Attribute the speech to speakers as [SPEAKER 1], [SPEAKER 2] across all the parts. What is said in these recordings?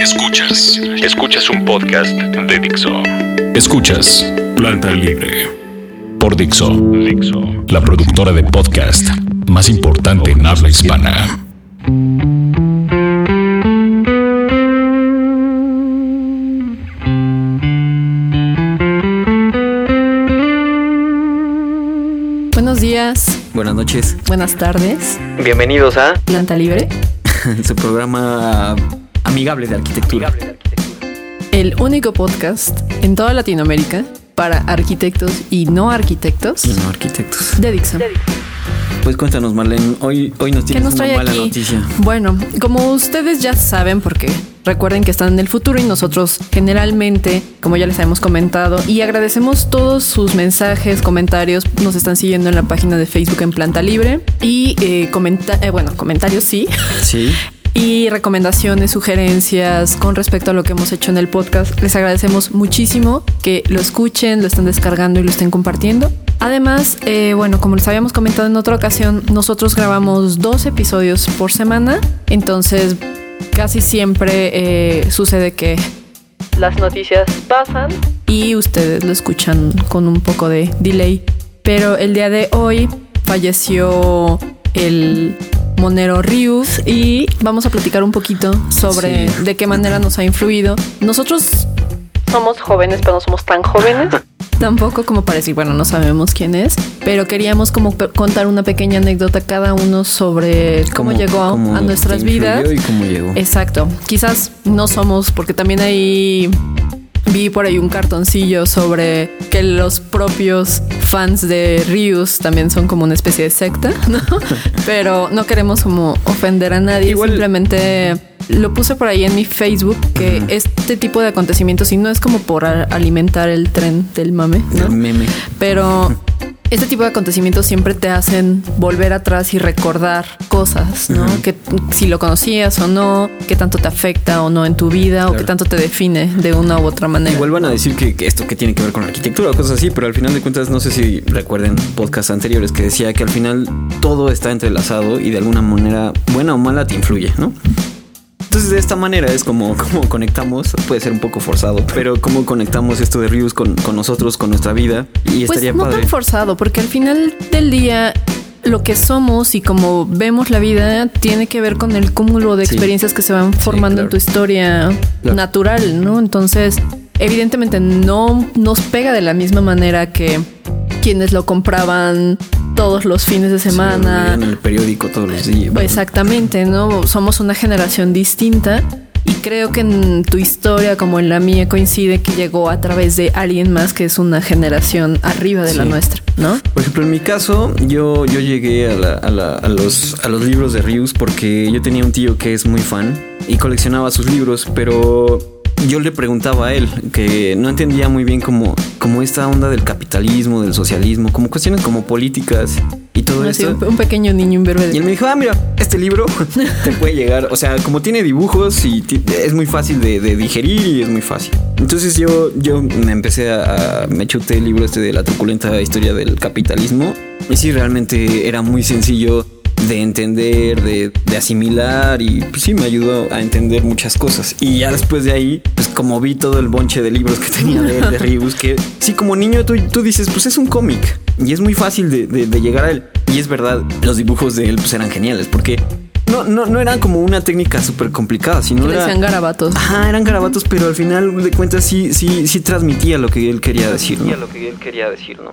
[SPEAKER 1] Escuchas, escuchas un podcast de Dixo. Escuchas Planta Libre por Dixo, Dixo, la productora de podcast más importante en habla hispana.
[SPEAKER 2] Buenos días,
[SPEAKER 3] Buenas noches.
[SPEAKER 2] buenas tardes.
[SPEAKER 3] Bienvenidos a
[SPEAKER 2] Planta Libre,
[SPEAKER 3] su programa amigable de arquitectura.
[SPEAKER 2] el único podcast en toda Latinoamérica para arquitectos y no arquitectos
[SPEAKER 3] Y no arquitectos.
[SPEAKER 2] de Dixon.
[SPEAKER 3] Pues cuéntanos, Marlene. Hoy, hoy nos
[SPEAKER 2] ¿Qué
[SPEAKER 3] tienes
[SPEAKER 2] nos
[SPEAKER 3] una mala
[SPEAKER 2] aquí?
[SPEAKER 3] noticia.
[SPEAKER 2] Bueno, como ustedes ya saben, porque recuerden que están en el futuro y nosotros generalmente, como ya les hemos comentado, y agradecemos todos sus mensajes, comentarios, nos están siguiendo en la página de Facebook en Planta Libre y eh, comenta eh, bueno, comentarios sí.
[SPEAKER 3] Sí.
[SPEAKER 2] y recomendaciones, sugerencias con respecto a lo que hemos hecho en el podcast. Les agradecemos muchísimo que lo escuchen, lo estén descargando y lo estén compartiendo. Además, eh, bueno, como les habíamos comentado en otra ocasión, nosotros grabamos dos episodios por semana, entonces casi siempre eh, sucede que las noticias pasan y ustedes lo escuchan con un poco de delay. Pero el día de hoy falleció el monero Rius y vamos a platicar un poquito sobre
[SPEAKER 3] Sí.
[SPEAKER 2] de qué manera nos ha influido. Nosotros somos jóvenes, pero no somos tan jóvenes. Tampoco como para decir, bueno, no sabemos quién es, pero queríamos como contar una pequeña anécdota cada uno sobre cómo, llegó
[SPEAKER 3] cómo
[SPEAKER 2] a nuestras vidas.
[SPEAKER 3] Y cómo llegó.
[SPEAKER 2] Exacto. Quizás no somos, porque también ahí vi por ahí un cartoncillo sobre que los propios fans de Rius también son como una especie de secta, ¿no? Pero no queremos como ofender a nadie,
[SPEAKER 3] Igual-
[SPEAKER 2] simplemente lo puse por ahí en mi Facebook que este tipo de acontecimientos y no es como por alimentar el tren del mame, ¿no?
[SPEAKER 3] El meme.
[SPEAKER 2] Pero este tipo de acontecimientos siempre te hacen volver atrás y recordar cosas, ¿no? Que si lo conocías o no, qué tanto te afecta o no en tu vida o qué tanto te define de una u otra manera.
[SPEAKER 3] Igual van a decir que, que esto que tiene que ver con la arquitectura o cosas así, pero al final de cuentas, no sé si recuerden podcasts anteriores que decía que al final todo está entrelazado y de alguna manera, buena o mala, te influye, ¿no? Entonces de esta manera es como, como conectamos, puede ser un poco forzado, pero cómo conectamos esto de Rius con, con nosotros, con nuestra vida y
[SPEAKER 2] pues
[SPEAKER 3] estaría
[SPEAKER 2] no
[SPEAKER 3] padre.
[SPEAKER 2] tan forzado, porque al final del día lo que somos y como vemos la vida tiene que ver con el cúmulo de
[SPEAKER 3] Sí.
[SPEAKER 2] experiencias que se van formando en
[SPEAKER 3] claro.
[SPEAKER 2] tu historia
[SPEAKER 3] Claro.
[SPEAKER 2] natural, ¿no? Entonces, evidentemente no nos pega de la misma manera que quienes lo compraban todos los fines de semana.
[SPEAKER 3] en el periódico todos los días.
[SPEAKER 2] Exactamente, ¿no? Somos una generación distinta y creo que en tu historia como en la mía coincide que llegó a través de alguien más que es una generación arriba de la nuestra, ¿no?
[SPEAKER 3] Por ejemplo, en mi caso, yo, yo llegué a, la- a la- a los, a los libros de Rius porque yo tenía un tío que es muy fan y coleccionaba sus libros, pero yo le preguntaba a él que no entendía muy bien como, como esta onda del capitalismo, del socialismo, como cuestiones como políticas y todo
[SPEAKER 2] Así,
[SPEAKER 3] eso.
[SPEAKER 2] un, un pequeño niño imberbe.
[SPEAKER 3] Y él me dijo, ah, mira, este libro te puede llegar, o sea, como tiene dibujos y es muy fácil de, de digerir y es muy fácil. Entonces yo, yo me empecé a, a- me chuté el libro este de la truculenta historia del capitalismo y sí, realmente era muy sencillo de entender, de, de asimilar y pues sí me ayudó a entender muchas cosas. Y ya después de ahí, pues como vi todo el bonche de libros que tenía de, de Rebus, que sí, como niño tú, tú dices, pues es un cómic y es muy fácil de, de- de llegar a él. Y es verdad, los dibujos de él pues eran geniales porque no, no, no eran como una técnica súper complicada, sino
[SPEAKER 2] le
[SPEAKER 3] era...
[SPEAKER 2] decían garabatos.
[SPEAKER 3] Ajá, eran garabatos, pero al final de cuentas sí, sí, sí transmitía lo que él quería decir, ¿no?
[SPEAKER 4] lo que él quería decir, ¿no?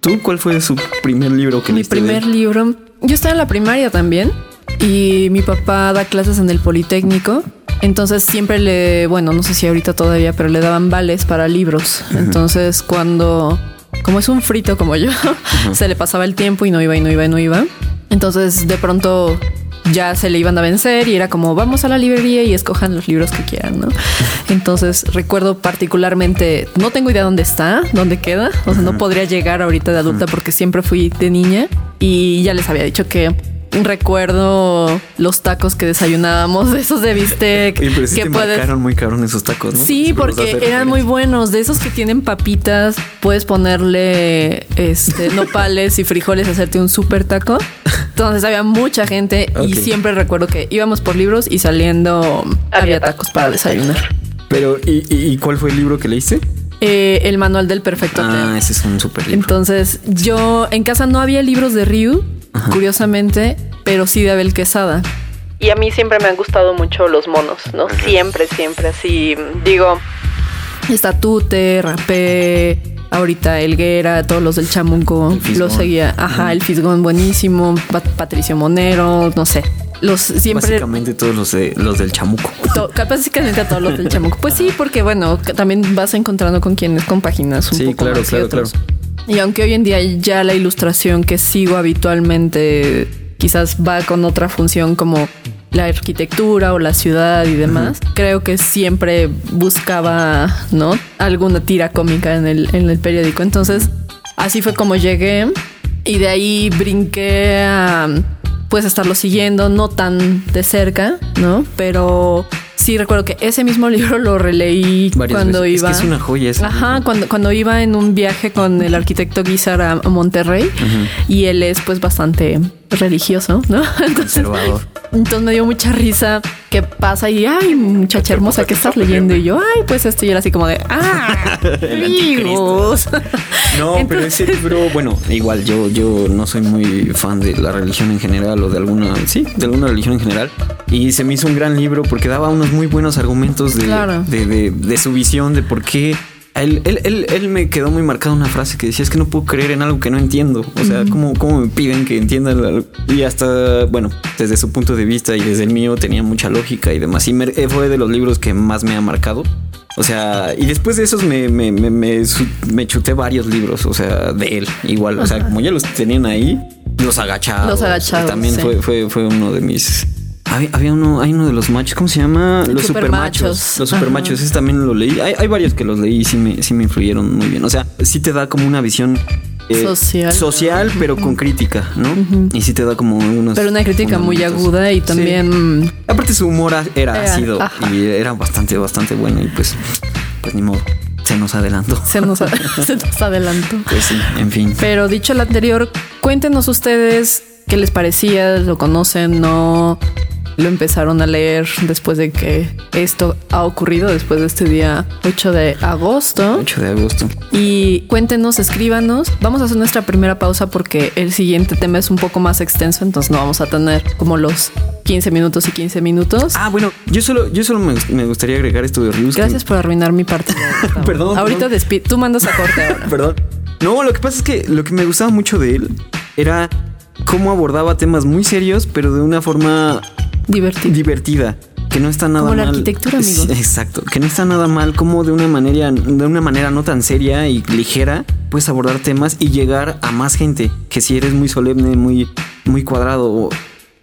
[SPEAKER 3] ¿Tú cuál fue su primer libro que
[SPEAKER 2] Mi
[SPEAKER 3] leíste de
[SPEAKER 2] primer libro. Yo estaba en la primaria también y mi papá da clases en el Politécnico. Entonces siempre le, bueno, no sé si ahorita todavía, pero le daban vales para libros. Entonces cuando, como es un frito como yo, se le pasaba el tiempo y no iba y no iba y no iba. Entonces de pronto ya se le iban a vencer y era como vamos a la librería y escojan los libros que quieran, ¿no? Entonces recuerdo particularmente, no tengo idea dónde está, dónde queda, o sea, no podría llegar ahorita de adulta porque siempre fui de niña y ya les había dicho que recuerdo los tacos que desayunábamos, esos de bistec.
[SPEAKER 3] Oye, pero sí
[SPEAKER 2] que
[SPEAKER 3] te
[SPEAKER 2] puedes...
[SPEAKER 3] marcaron muy cabrón esos tacos, ¿no?
[SPEAKER 2] Sí, porque eran muy buenos. De esos que tienen papitas, puedes ponerle este nopales y frijoles, hacerte un súper taco. Entonces había mucha gente y siempre recuerdo que íbamos por libros y saliendo había tacos para desayunar.
[SPEAKER 3] Pero, ¿y, y, y cuál fue el libro que leíste?
[SPEAKER 2] Eh, el manual del perfecto
[SPEAKER 3] Ah, ese es un super libro.
[SPEAKER 2] Entonces, yo en casa no había libros de Ryu, curiosamente, pero sí de Abel Quesada. Y a mí siempre me han gustado mucho los monos, ¿no? Siempre, siempre, así. Digo, Estatute, Rapé, ahorita Elguera, todos los del Chamunco, los seguía. Ajá, el Fisgón buenísimo, Pat- Patricio Monero, no sé. Los siempre
[SPEAKER 3] Básicamente todos los, de, los del chamuco.
[SPEAKER 2] To- básicamente a todos los del chamuco. Pues sí, porque bueno, también vas encontrando con quienes compaginas un
[SPEAKER 3] Sí,
[SPEAKER 2] poco
[SPEAKER 3] claro,
[SPEAKER 2] más y
[SPEAKER 3] claro,
[SPEAKER 2] otros. Y aunque hoy en día ya la ilustración que sigo habitualmente quizás va con otra función como la arquitectura o la ciudad y demás, creo que siempre buscaba, ¿no? Alguna tira cómica en el, en el periódico. Entonces, así fue como llegué y de ahí brinqué a pues estarlo siguiendo, no tan de cerca, ¿no? Pero sí recuerdo que ese mismo libro lo releí
[SPEAKER 3] Varias
[SPEAKER 2] cuando
[SPEAKER 3] veces. Es
[SPEAKER 2] iba.
[SPEAKER 3] que es una joya ese
[SPEAKER 2] Ajá,
[SPEAKER 3] libro.
[SPEAKER 2] cuando, cuando iba en un viaje con el arquitecto Guizar a, a Monterrey y él es pues bastante religioso, ¿no? Entonces, entonces me dio mucha risa que pasa y ay, muchacha hermosa, ¿qué estás leyendo? Y yo, ay, pues esto y era así como de, ah, libros.
[SPEAKER 3] No, pero ese libro, bueno, igual yo, yo no soy muy fan de la religión en general o de alguna, sí, de alguna religión en general. Y se me hizo un gran libro porque daba unos muy buenos argumentos de,
[SPEAKER 2] Claro.
[SPEAKER 3] de, de- de su visión, de por qué. Él, él, él, él me quedó muy marcada una frase que decía, es que no puedo creer en algo que no entiendo. O sea, ¿cómo, cómo me piden que entienda? Y hasta, bueno, desde su punto de vista y desde el mío tenía mucha lógica y demás. Y me- fue de los libros que más me ha marcado. O sea, y después de esos me, me, me, chuté varios libros, o sea, de él, igual. O sea, como ya los tenían ahí, los agachados.
[SPEAKER 2] Los agachados,
[SPEAKER 3] También
[SPEAKER 2] sí.
[SPEAKER 3] fue, fue, fue uno de mis. Había, había uno, hay uno de los machos, ¿cómo se llama?
[SPEAKER 2] Los
[SPEAKER 3] supermachos.
[SPEAKER 2] supermachos.
[SPEAKER 3] Los
[SPEAKER 2] Ajá.
[SPEAKER 3] supermachos, ese también lo leí. Hay, hay varios que los leí y sí me, sí me influyeron muy bien. O sea, sí te da como una visión eh,
[SPEAKER 2] Social.
[SPEAKER 3] social, pero con crítica, ¿no? Y sí te da como algunos.
[SPEAKER 2] Pero una crítica muy aguda y
[SPEAKER 3] Sí.
[SPEAKER 2] también
[SPEAKER 3] Aparte su humor era
[SPEAKER 2] Era,
[SPEAKER 3] ácido
[SPEAKER 2] ajá.
[SPEAKER 3] y era bastante, bastante bueno y pues, pues ni modo, se nos adelantó.
[SPEAKER 2] se nos, se nos adelantó.
[SPEAKER 3] Pues sí, en fin.
[SPEAKER 2] Pero dicho lo anterior, cuéntenos ustedes qué les parecía, lo conocen, no lo empezaron a leer después de que esto ha ocurrido, después de este día 8 de agosto.
[SPEAKER 3] 8 de agosto.
[SPEAKER 2] Y cuéntenos, escríbanos. Vamos a hacer nuestra primera pausa porque el siguiente tema es un poco más extenso, entonces no vamos a tener como los 15 minutos y 15 minutos.
[SPEAKER 3] Ah, bueno, yo solo, yo solo me, me gustaría agregar esto de Rius. que-
[SPEAKER 2] Gracias por arruinar mi parte.
[SPEAKER 3] Perdón,
[SPEAKER 2] Ahorita
[SPEAKER 3] perdón.
[SPEAKER 2] despi- Tú mandas a corte ahora.
[SPEAKER 3] Perdón. No, lo que pasa es que lo que me gustaba mucho de él era cómo abordaba temas muy serios, pero de una forma
[SPEAKER 2] Divertido.
[SPEAKER 3] divertida. Que no está nada
[SPEAKER 2] Como la
[SPEAKER 3] mal.
[SPEAKER 2] arquitectura, amigos.
[SPEAKER 3] Exacto. Que no está nada mal. Como de una manera, de una manera no tan seria y ligera, puedes abordar temas y llegar a más gente. Que si eres muy solemne, muy, muy cuadrado.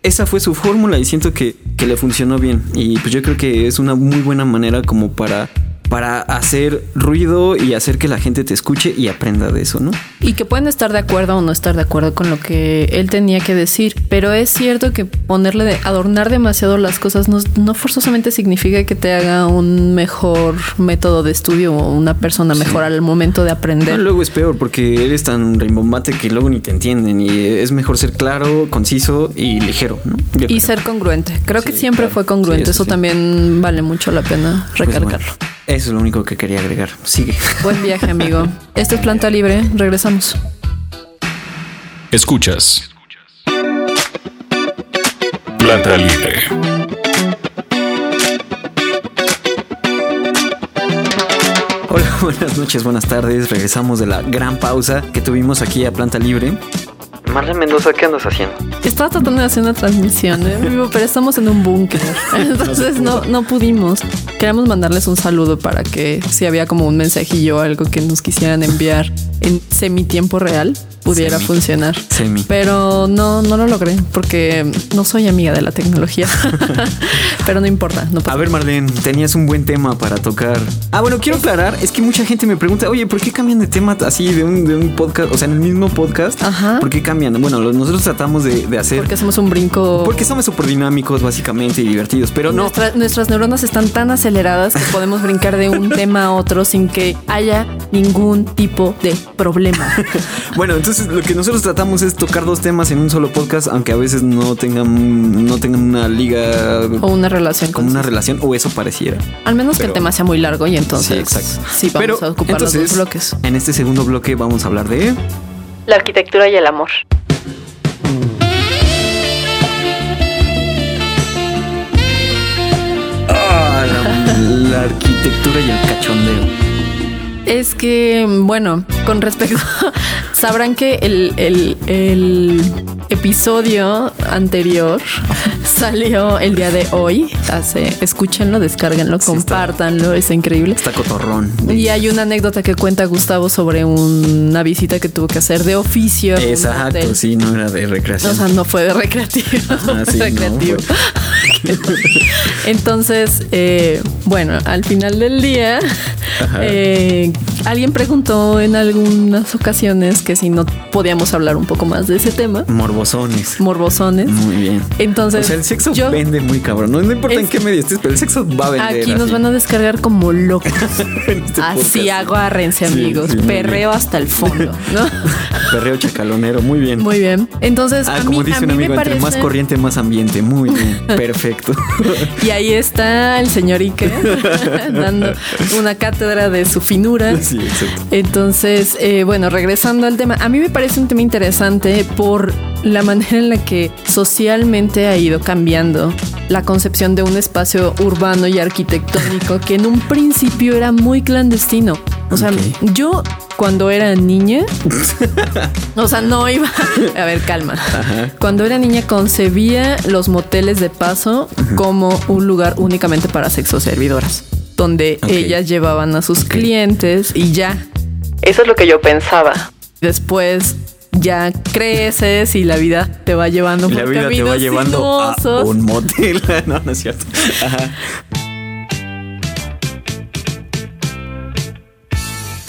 [SPEAKER 3] Esa fue su fórmula y siento que, que le funcionó bien. Y pues yo creo que es una muy buena manera como para, para hacer ruido y hacer que la gente te escuche y aprenda de eso, ¿no?
[SPEAKER 2] Y que pueden estar de acuerdo o no estar de acuerdo con lo que él tenía que decir. Pero es cierto que ponerle de adornar demasiado las cosas no, no forzosamente significa que te haga un mejor método de estudio o una persona mejor al momento de aprender.
[SPEAKER 3] luego es peor porque eres tan rimbombate que luego ni te entienden y es mejor ser claro, conciso y ligero, ¿no? Yo
[SPEAKER 2] Y
[SPEAKER 3] creo.
[SPEAKER 2] ser congruente. Creo que siempre
[SPEAKER 3] claro.
[SPEAKER 2] fue congruente.
[SPEAKER 3] Sí, eso
[SPEAKER 2] también vale mucho la pena
[SPEAKER 3] Pues bueno,
[SPEAKER 2] recalcarlo.
[SPEAKER 3] Eso es lo único que quería agregar. Sigue.
[SPEAKER 2] Buen viaje, amigo. Esto es Planta Libre. Regresamos.
[SPEAKER 1] Escuchas. Planta libre.
[SPEAKER 3] Hola, buenas noches, buenas tardes. Regresamos de la gran pausa que tuvimos aquí a Planta Libre. Marlene Mendoza, ¿qué andas haciendo?
[SPEAKER 2] Estaba tratando de hacer una transmisión ¿eh? en vivo, pero estamos en un búnker. Entonces no, no pudimos. Queremos mandarles un saludo para que si había como un mensajillo o algo que nos quisieran enviar en semi tiempo real, pudiera
[SPEAKER 3] Semi.
[SPEAKER 2] funcionar.
[SPEAKER 3] Semi.
[SPEAKER 2] Pero no, no lo logré porque no soy amiga de la tecnología. Pero no importa, no
[SPEAKER 3] A ver, Marlene, tenías un buen tema para tocar. Ah, bueno, quiero aclarar, es que mucha gente me pregunta, oye, ¿por qué cambian de tema así de un, de un podcast? O sea, en el mismo podcast.
[SPEAKER 2] Ajá.
[SPEAKER 3] ¿Por qué cambian? Bueno, nosotros tratamos de, de hacer...
[SPEAKER 2] Porque hacemos un brinco.
[SPEAKER 3] Porque somos súper dinámicos, básicamente, y divertidos. Pero no,
[SPEAKER 2] Nuestra- nuestras neuronas están tan aceleradas que podemos brincar de un tema a otro sin que haya ningún tipo de problema.
[SPEAKER 3] Bueno, entonces lo que nosotros tratamos es tocar dos temas en un solo podcast, aunque a veces no tengan, no tengan una liga
[SPEAKER 2] O una relación
[SPEAKER 3] como
[SPEAKER 2] con
[SPEAKER 3] una relación, o eso pareciera.
[SPEAKER 2] Al menos que el tema sea muy largo y entonces
[SPEAKER 3] sí, exacto.
[SPEAKER 2] sí vamos
[SPEAKER 3] Pero
[SPEAKER 2] a ocupar los
[SPEAKER 3] entonces,
[SPEAKER 2] dos bloques.
[SPEAKER 3] En este segundo bloque vamos a hablar de.
[SPEAKER 2] La arquitectura y el amor.
[SPEAKER 3] Ah, la, la arquitectura y el cachondeo.
[SPEAKER 2] Es que, bueno, con respecto, sabrán que el, el- el episodio anterior salió el día de hoy. Hace, escúchenlo, descárguenlo,
[SPEAKER 3] Sí, está-
[SPEAKER 2] compártanlo, es increíble.
[SPEAKER 3] Está cotorrón.
[SPEAKER 2] Y hay una anécdota que cuenta Gustavo sobre una visita que tuvo que hacer de oficio.
[SPEAKER 3] Exacto, sí, no era de recreación.
[SPEAKER 2] O sea, no fue de recreativo.
[SPEAKER 3] Ah, no,
[SPEAKER 2] recreativo. Entonces, eh, bueno, al final del día, eh, alguien preguntó en algunas ocasiones que si no podíamos hablar un poco más de ese tema,
[SPEAKER 3] Morbosones.
[SPEAKER 2] morbosones.
[SPEAKER 3] Muy bien.
[SPEAKER 2] Entonces,
[SPEAKER 3] O sea, el sexo
[SPEAKER 2] yo-
[SPEAKER 3] vende muy cabrón. No, no importa en
[SPEAKER 2] Es-
[SPEAKER 3] qué medio estés, pero el sexo va a vender.
[SPEAKER 2] Aquí nos
[SPEAKER 3] así.
[SPEAKER 2] van a descargar como locos.
[SPEAKER 3] En este
[SPEAKER 2] Así agárrense, amigos.
[SPEAKER 3] sí,
[SPEAKER 2] Perreo hasta el fondo, ¿no?
[SPEAKER 3] Perreo chacalonero, muy bien.
[SPEAKER 2] Muy bien. Entonces,
[SPEAKER 3] Ah,
[SPEAKER 2] a
[SPEAKER 3] como
[SPEAKER 2] mí,
[SPEAKER 3] dice
[SPEAKER 2] a
[SPEAKER 3] un amigo,
[SPEAKER 2] me
[SPEAKER 3] entre más corriente, más ambiente. Muy bien. Perfecto.
[SPEAKER 2] Y ahí está el señor Ike dando una cátedra de su finura.
[SPEAKER 3] sí, exacto.
[SPEAKER 2] Entonces, eh, bueno, regresando al tema, a mí me parece un tema interesante por la manera en la que socialmente ha ido cambiando la concepción de un espacio urbano y arquitectónico que en un principio era muy clandestino. O sea, yo cuando era niña, o sea, no iba, a ver, calma. Cuando era niña concebía los moteles de paso como un lugar únicamente para sexo servidoras, donde ellas llevaban a sus clientes y ya. Eso es lo que yo pensaba. Después ya creces y la vida te va llevando
[SPEAKER 3] Y
[SPEAKER 2] por
[SPEAKER 3] la vida te va llevando a un motel. no, no es cierto. Ajá.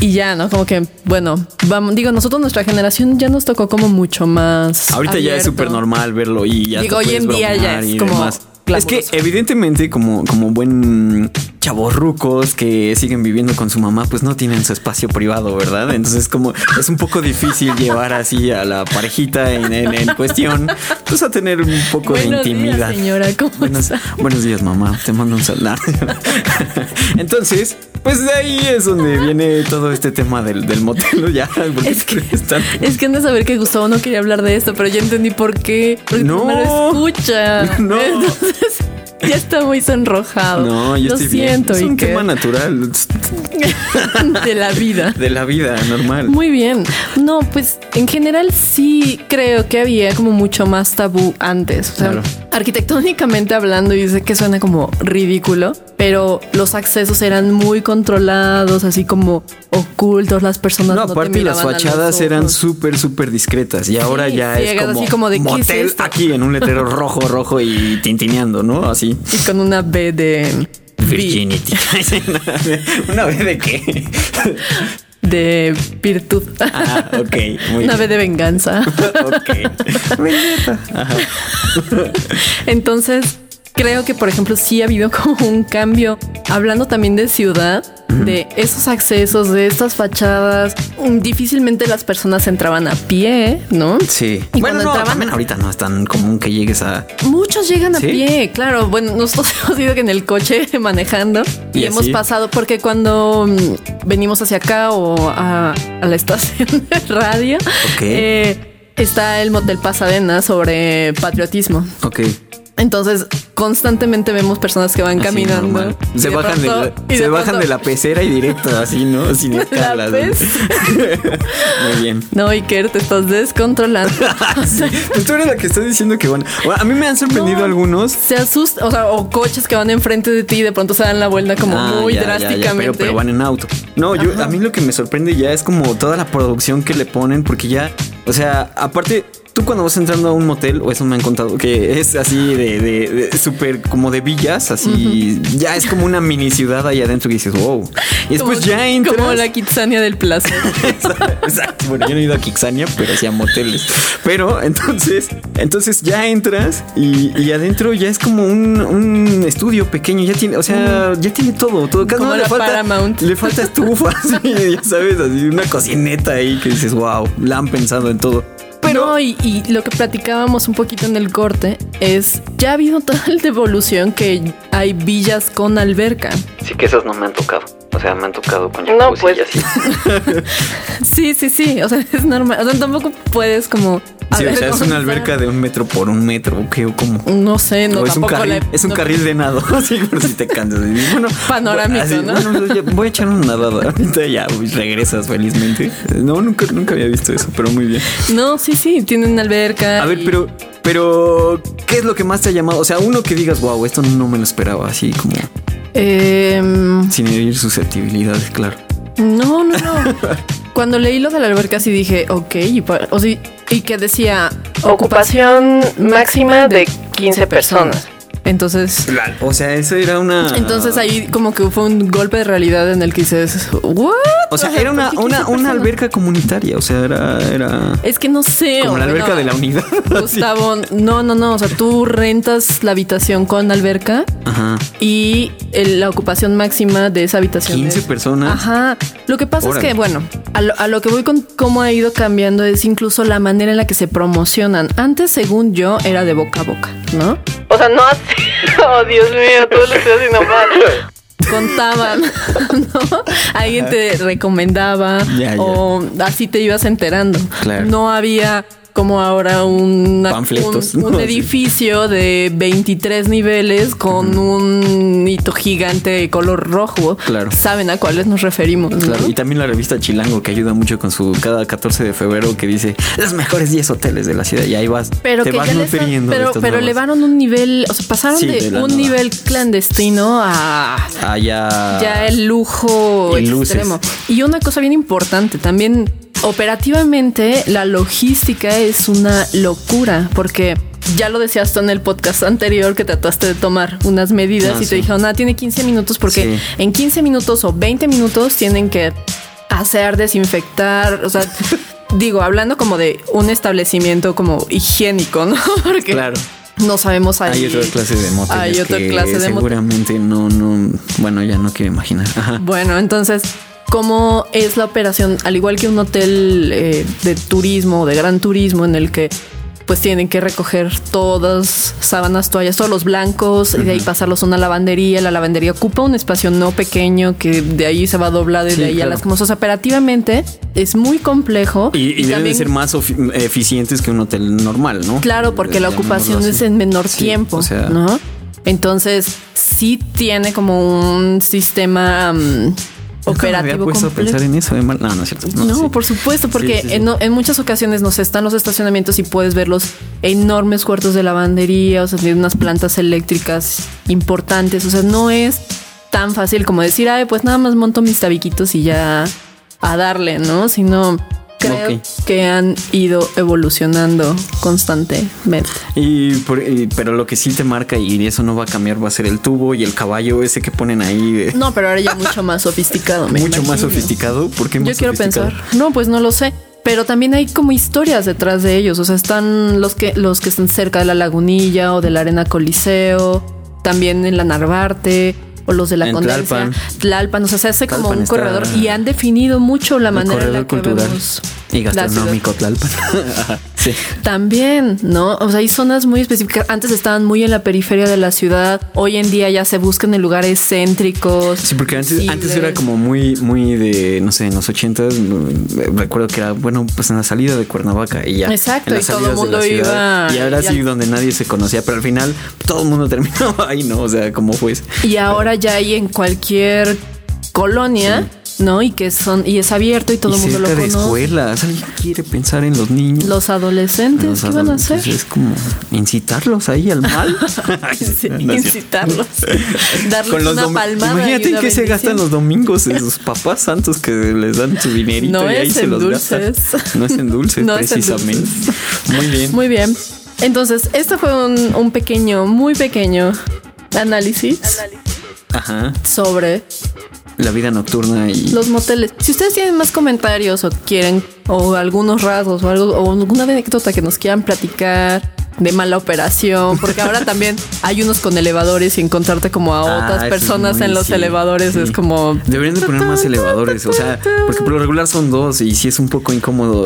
[SPEAKER 2] Y ya, ¿no? Como que, bueno, vamos, digo, nosotros nuestra generación ya nos tocó como mucho más.
[SPEAKER 3] Ahorita ya es súper normal verlo y ya
[SPEAKER 2] Digo, hoy en día ya es como
[SPEAKER 3] demás. Es que evidentemente como, como buen chavorrucos que siguen viviendo con su mamá, pues no tienen su espacio privado, ¿verdad? Entonces como es un poco difícil llevar así a la parejita en, en- en cuestión, pues a tener un poco
[SPEAKER 2] Buenos
[SPEAKER 3] de intimidad.
[SPEAKER 2] días, señora. ¿Cómo
[SPEAKER 3] Buenos,
[SPEAKER 2] está?
[SPEAKER 3] buenos días, mamá. Te mando un saludo. Entonces, pues de ahí es donde viene todo este tema del, del motel. Ya,
[SPEAKER 2] Es que,
[SPEAKER 3] están-
[SPEAKER 2] es que han de saber que Gustavo no quería hablar de esto, pero ya entendí por qué. Porque
[SPEAKER 3] No.
[SPEAKER 2] no lo escucha.
[SPEAKER 3] No.
[SPEAKER 2] Entonces, ya está muy sonrojado.
[SPEAKER 3] No, yo
[SPEAKER 2] Lo
[SPEAKER 3] estoy
[SPEAKER 2] siento,
[SPEAKER 3] bien. Es un
[SPEAKER 2] Iker.
[SPEAKER 3] tema natural
[SPEAKER 2] de la vida.
[SPEAKER 3] de la vida normal.
[SPEAKER 2] Muy bien. No, pues en general sí creo que había como mucho más tabú antes. O sea,
[SPEAKER 3] Claro.
[SPEAKER 2] arquitectónicamente hablando, y sé que suena como ridículo, pero los accesos eran muy controlados, así como ocultos, las personas
[SPEAKER 3] No,
[SPEAKER 2] no, te
[SPEAKER 3] aparte las fachadas eran súper, súper discretas. Y ahora ya es como,
[SPEAKER 2] así como de, ¿qué es
[SPEAKER 3] motel
[SPEAKER 2] esto?
[SPEAKER 3] aquí en un letrero rojo, rojo y tintineando, ¿no? Así.
[SPEAKER 2] Y con una B de
[SPEAKER 3] Virginity. ¿Una vez de qué?
[SPEAKER 2] de virtud.
[SPEAKER 3] Ah, ok. Muy
[SPEAKER 2] una
[SPEAKER 3] bien.
[SPEAKER 2] B de venganza.
[SPEAKER 3] ok. Ajá.
[SPEAKER 2] Entonces, creo que, por ejemplo, sí ha habido como un cambio, hablando también de ciudad, de esos accesos, de estas fachadas. mm, Difícilmente las personas entraban a pie, ¿no?
[SPEAKER 3] Sí.
[SPEAKER 2] Y
[SPEAKER 3] bueno, no,
[SPEAKER 2] entraban-
[SPEAKER 3] también ahorita no es tan común que llegues a.
[SPEAKER 2] Muchos llegan a pie, claro. Bueno, nosotros hemos ido en el coche manejando y,
[SPEAKER 3] Y
[SPEAKER 2] hemos pasado porque cuando mm, venimos hacia acá o a, a la estación de radio, eh, está el motel Pasadena sobre patriotismo.
[SPEAKER 3] Ok.
[SPEAKER 2] Entonces, constantemente vemos personas que van
[SPEAKER 3] Así,
[SPEAKER 2] caminando. y
[SPEAKER 3] Se
[SPEAKER 2] de
[SPEAKER 3] bajan, de, la, se
[SPEAKER 2] de
[SPEAKER 3] bajan
[SPEAKER 2] pronto-
[SPEAKER 3] de la pecera y directo así, ¿no? Sin
[SPEAKER 2] La
[SPEAKER 3] escalas. Muy bien.
[SPEAKER 2] No, Iker, te estás descontrolando.
[SPEAKER 3] Sí, Pues tú eres la que estás diciendo que van. Bueno, a mí me han sorprendido
[SPEAKER 2] No.
[SPEAKER 3] algunos.
[SPEAKER 2] se asusta, o sea, o coches que van enfrente de ti y de pronto se dan la vuelta como
[SPEAKER 3] Ah,
[SPEAKER 2] muy
[SPEAKER 3] ya, ya, ya,
[SPEAKER 2] drásticamente.
[SPEAKER 3] pero, pero van en auto. No, yo
[SPEAKER 2] Ajá.
[SPEAKER 3] a mí lo que me sorprende ya es como toda la producción que le ponen, porque ya, o sea, aparte, tú cuando vas entrando a un motel, o eso me han contado, que es así de, de, de súper como de villas, así, ya es como una mini ciudad ahí adentro que dices, wow. Y después
[SPEAKER 2] Como-
[SPEAKER 3] ya entras.
[SPEAKER 2] Como la Kitsania del Plaza.
[SPEAKER 3] Exacto. Bueno, yo no he ido a Kixania, pero sí a moteles. Pero entonces, entonces ya entras y, y adentro ya es como un, un estudio pequeño. Ya tiene, o sea, ya tiene todo, todo. Cada
[SPEAKER 2] Como
[SPEAKER 3] le falta,
[SPEAKER 2] Paramount.
[SPEAKER 3] le falta estufa, así, ya sabes, así una cocineta ahí que dices, wow, la han pensado en todo. Pero
[SPEAKER 2] no, y, y lo que platicábamos un poquito en el corte es, ya ha habido tal evolución que hay villas con alberca.
[SPEAKER 3] sí que esos no me han tocado. O sea, me han tocado con
[SPEAKER 2] No,
[SPEAKER 3] jacuzzi
[SPEAKER 2] pues.
[SPEAKER 3] y así.
[SPEAKER 2] Sí, sí, sí, o sea, es normal. O sea, tampoco puedes como...
[SPEAKER 3] Sí, o sea, es una alberca de un metro por un metro, ¿o qué? ¿O cómo?
[SPEAKER 2] No sé, no,
[SPEAKER 3] O es un carril,
[SPEAKER 2] le-
[SPEAKER 3] es un carril de nado, así por si te cansas. Bueno,
[SPEAKER 2] Panorámico,
[SPEAKER 3] así,
[SPEAKER 2] ¿no?
[SPEAKER 3] bueno, voy a echar una nadada. Ahorita ya regresas felizmente. No, nunca, nunca había visto eso, pero muy bien.
[SPEAKER 2] No, sí, sí, tienen alberca.
[SPEAKER 3] A ver, pero, pero, ¿qué es lo que más te ha llamado? O sea, uno que digas, wow, esto no me lo esperaba, así como
[SPEAKER 2] Em,
[SPEAKER 3] sin herir susceptibilidades, claro.
[SPEAKER 2] no, no, no. Cuando leí lo de la alberca sí dije, ok, y, o sí, y que decía ocupación máxima de 15 personas. Entonces,
[SPEAKER 3] O sea, eso era una.
[SPEAKER 2] entonces ahí como que fue un golpe de realidad en el que dices, ¿what?
[SPEAKER 3] O sea, era una,
[SPEAKER 2] ¿por qué
[SPEAKER 3] una,
[SPEAKER 2] 15
[SPEAKER 3] una alberca comunitaria. O sea, era. era
[SPEAKER 2] Es que no sé.
[SPEAKER 3] como la alberca de la unidad.
[SPEAKER 2] Gustavo, no, no, no. O sea, tú rentas la habitación con alberca
[SPEAKER 3] Ajá.
[SPEAKER 2] y el- la ocupación máxima de esa habitación
[SPEAKER 3] 15
[SPEAKER 2] es-
[SPEAKER 3] personas.
[SPEAKER 2] Ajá. Lo que pasa
[SPEAKER 3] Órale.
[SPEAKER 2] es que, bueno, a lo, a lo que voy con cómo ha ido cambiando es incluso la manera en la que se promocionan. Antes, según yo, era de boca a boca, ¿no? O sea, no así. Oh, Dios mío, todo lo estoy haciendo mal. Contaban, ¿no? Alguien te recomendaba
[SPEAKER 3] Ya, ya.
[SPEAKER 2] o así te ibas enterando.
[SPEAKER 3] Claro.
[SPEAKER 2] No había como ahora una-
[SPEAKER 3] Panfletos,
[SPEAKER 2] un, un
[SPEAKER 3] ¿no?
[SPEAKER 2] edificio de 23 niveles con un hito gigante de color rojo.
[SPEAKER 3] Claro.
[SPEAKER 2] Saben a cuáles nos referimos. ¿no?
[SPEAKER 3] Claro, y también la revista Chilango que ayuda mucho con su cada 14 de febrero que dice los mejores 10 hoteles de la ciudad y ahí vas,
[SPEAKER 2] Pero
[SPEAKER 3] te
[SPEAKER 2] que
[SPEAKER 3] vas nutriendo.
[SPEAKER 2] pero, pero elevaron un nivel, o sea, pasaron
[SPEAKER 3] Sí,
[SPEAKER 2] de, un nivel clandestino a
[SPEAKER 3] Ah, ya.
[SPEAKER 2] ya el lujo
[SPEAKER 3] Y luces.
[SPEAKER 2] extremo. Y una cosa bien importante, también operativamente la logística es una locura porque ya lo decías tú en el podcast anterior que trataste de tomar unas medidas
[SPEAKER 3] Ah,
[SPEAKER 2] y
[SPEAKER 3] sí.
[SPEAKER 2] te dijeron, ah, tiene 15 minutos porque
[SPEAKER 3] Sí.
[SPEAKER 2] en 15 minutos o 20 minutos tienen que hacer, desinfectar, o sea... Digo, hablando como de un establecimiento como higiénico, ¿no? Porque
[SPEAKER 3] Claro.
[SPEAKER 2] no sabemos ahí.
[SPEAKER 3] Hay otra clase de moteles
[SPEAKER 2] Hay otra
[SPEAKER 3] que
[SPEAKER 2] clase de
[SPEAKER 3] seguramente no, no, bueno, ya no quiero imaginar. Ajá.
[SPEAKER 2] Bueno, entonces, ¿cómo es la operación? Al igual que un hotel eh, de turismo, de gran turismo, en el que pues tienen que recoger todas sábanas, toallas, todos los blancos y de ahí pasarlos a una lavandería. La lavandería ocupa un espacio no pequeño que de ahí se va doblado y
[SPEAKER 3] Sí,
[SPEAKER 2] de ahí
[SPEAKER 3] claro.
[SPEAKER 2] a las cosas. Operativamente es muy complejo
[SPEAKER 3] Y, y deben de ser más ofi- eficientes que un hotel normal, ¿no?
[SPEAKER 2] Claro, porque la ocupación es en menor
[SPEAKER 3] Sí,
[SPEAKER 2] tiempo,
[SPEAKER 3] o sea-
[SPEAKER 2] ¿no? Entonces, sí tiene como un sistema mm,
[SPEAKER 3] Nunca me había
[SPEAKER 2] operativo
[SPEAKER 3] puesto a pensar en eso. No, no es cierto.
[SPEAKER 2] No,
[SPEAKER 3] sí.
[SPEAKER 2] por supuesto, porque
[SPEAKER 3] Sí, sí, sí.
[SPEAKER 2] En, en muchas ocasiones nos están los estacionamientos y puedes ver los enormes cuartos de lavandería, o sea, tiene unas plantas eléctricas importantes, o sea, no es tan fácil como decir, ay, pues nada más monto mis tabiquitos y ya a darle, ¿no? Sino creo que han ido evolucionando constantemente.
[SPEAKER 3] Y, por- y- pero lo que sí te marca y eso no va a cambiar va a ser el tubo y el caballo ese que ponen ahí. de-
[SPEAKER 2] No, pero ahora ya mucho más sofisticado. me
[SPEAKER 3] mucho más sofisticado. ¿Por qué
[SPEAKER 2] Yo quiero pensar. No, pues no lo sé. Pero también hay como historias detrás de ellos. O sea, están los que, los que están cerca de la lagunilla o de la arena Coliseo, también en la Narvarte o los de la
[SPEAKER 3] En
[SPEAKER 2] Condencia.
[SPEAKER 3] Tlalpan.
[SPEAKER 2] Tlalpan. O sea, se hace como un
[SPEAKER 3] está-
[SPEAKER 2] corredor y han definido mucho la
[SPEAKER 3] El
[SPEAKER 2] manera en la
[SPEAKER 3] corredor
[SPEAKER 2] que
[SPEAKER 3] cultural
[SPEAKER 2] vemos
[SPEAKER 3] y gastronómico Tlalpan. Sí.
[SPEAKER 2] También, ¿no? O sea, hay zonas muy específicas. Antes estaban muy en la periferia de la ciudad. Hoy en día ya se buscan en lugares céntricos.
[SPEAKER 3] Sí, porque antes,
[SPEAKER 2] visibles.
[SPEAKER 3] antes era como muy, muy de, no sé, en los ochentas, recuerdo que era, bueno, pues en la salida de Cuernavaca y ya.
[SPEAKER 2] Exacto,
[SPEAKER 3] en las
[SPEAKER 2] y todo el mundo
[SPEAKER 3] ciudad.
[SPEAKER 2] iba-
[SPEAKER 3] Y ahora sí, donde nadie se conocía, pero al final todo el mundo terminaba ahí, ¿no? O sea, como fue.
[SPEAKER 2] Y ahora ya hay en cualquier colonia, ¿no? Y que son, y es abierto y todo el mundo lo
[SPEAKER 3] cerca de
[SPEAKER 2] conoce.
[SPEAKER 3] escuelas. ¿Alguien quiere pensar en los niños?
[SPEAKER 2] Los adolescentes,
[SPEAKER 3] Los
[SPEAKER 2] ¿qué van a hacer?
[SPEAKER 3] Es como incitarlos ahí al mal.
[SPEAKER 2] Sí,
[SPEAKER 3] No
[SPEAKER 2] incitarlos. Darles
[SPEAKER 3] Con los
[SPEAKER 2] una palmada.
[SPEAKER 3] Imagínate
[SPEAKER 2] y
[SPEAKER 3] en
[SPEAKER 2] una
[SPEAKER 3] qué se gastan los domingos esos papás santos que les dan su dinerito
[SPEAKER 2] No
[SPEAKER 3] y ahí se
[SPEAKER 2] en
[SPEAKER 3] los gastan.
[SPEAKER 2] dulces.
[SPEAKER 3] No es en dulces,
[SPEAKER 2] No es en
[SPEAKER 3] precisamente. Muy bien.
[SPEAKER 2] Muy bien. Entonces, este fue un, un pequeño, muy pequeño análisis
[SPEAKER 3] Ajá.
[SPEAKER 2] sobre
[SPEAKER 3] La vida nocturna y
[SPEAKER 2] los moteles. Si ustedes tienen más comentarios o quieren, o algunos rasgos o algo, o alguna anécdota que nos quieran platicar de mala operación, porque ahora también hay unos con elevadores y encontrarte como a
[SPEAKER 3] Ah,
[SPEAKER 2] otras personas en los
[SPEAKER 3] sí,
[SPEAKER 2] elevadores
[SPEAKER 3] sí.
[SPEAKER 2] es como
[SPEAKER 3] Deberían de poner más elevadores, o sea, porque por lo regular son dos y si es un poco incómodo.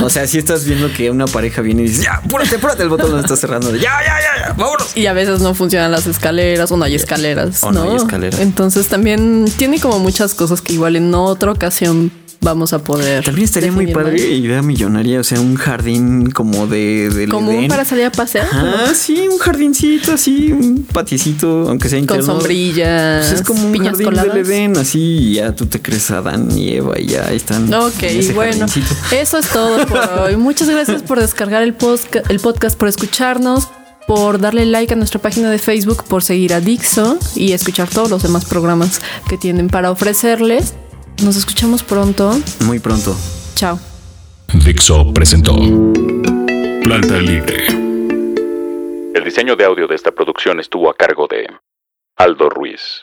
[SPEAKER 3] O sea, si estás viendo que una pareja viene y dices, ya, apúrate, apúrate, el botón lo está cerrando. Ya, ya, ya, ya, vámonos.
[SPEAKER 2] y a veces no funcionan las escaleras o no hay escaleras,
[SPEAKER 3] O no
[SPEAKER 2] ¿no?
[SPEAKER 3] hay escaleras.
[SPEAKER 2] Entonces también tiene como muchas cosas que igual en otra ocasión vamos a poder.
[SPEAKER 3] También estaría muy padre,
[SPEAKER 2] más.
[SPEAKER 3] idea millonaria, o sea, un jardín como de del
[SPEAKER 2] Como
[SPEAKER 3] Edén.
[SPEAKER 2] para salir a pasear.
[SPEAKER 3] Ah, sí, un jardincito así, un paticito, aunque sea
[SPEAKER 2] Con
[SPEAKER 3] interno.
[SPEAKER 2] sombrillas,
[SPEAKER 3] Pues es como un
[SPEAKER 2] piñas
[SPEAKER 3] jardín
[SPEAKER 2] coladas.
[SPEAKER 3] del Edén, así y ya tú te crees Adán y Eva y ya están.
[SPEAKER 2] Ok, bueno,
[SPEAKER 3] jardincito.
[SPEAKER 2] eso es todo por hoy. Muchas gracias por descargar el, posca- el podcast, por escucharnos, por darle like a nuestra página de Facebook, por seguir a Dixo y escuchar todos los demás programas que tienen para ofrecerles. Nos escuchamos pronto.
[SPEAKER 3] Muy pronto.
[SPEAKER 2] Chao.
[SPEAKER 1] Dixo presentó Planta Libre.
[SPEAKER 4] El diseño de audio de esta producción estuvo a cargo de Aldo Ruiz.